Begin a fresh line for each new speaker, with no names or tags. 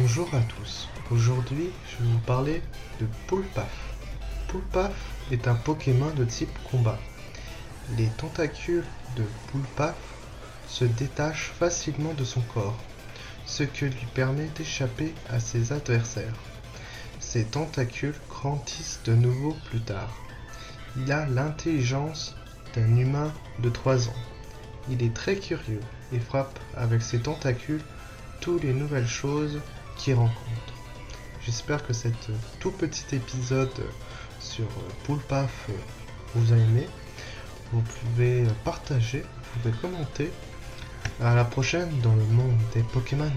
Bonjour à tous, aujourd'hui je vais vous parler de Poulpaf. Poulpaf est un Pokémon de type combat. Les tentacules de Poulpaf se détachent facilement de son corps, ce qui lui permet d'échapper à ses adversaires. Ses tentacules grandissent de nouveau plus tard. Il a l'intelligence d'un humain de 3 ans. Il est très curieux et frappe avec ses tentacules toutes les nouvelles choses qu'il rencontre. J'espère que cet tout petit épisode sur Poulpaf vous a aimé. Vous pouvez partager, vous pouvez commenter. À la prochaine dans le monde des Pokémon.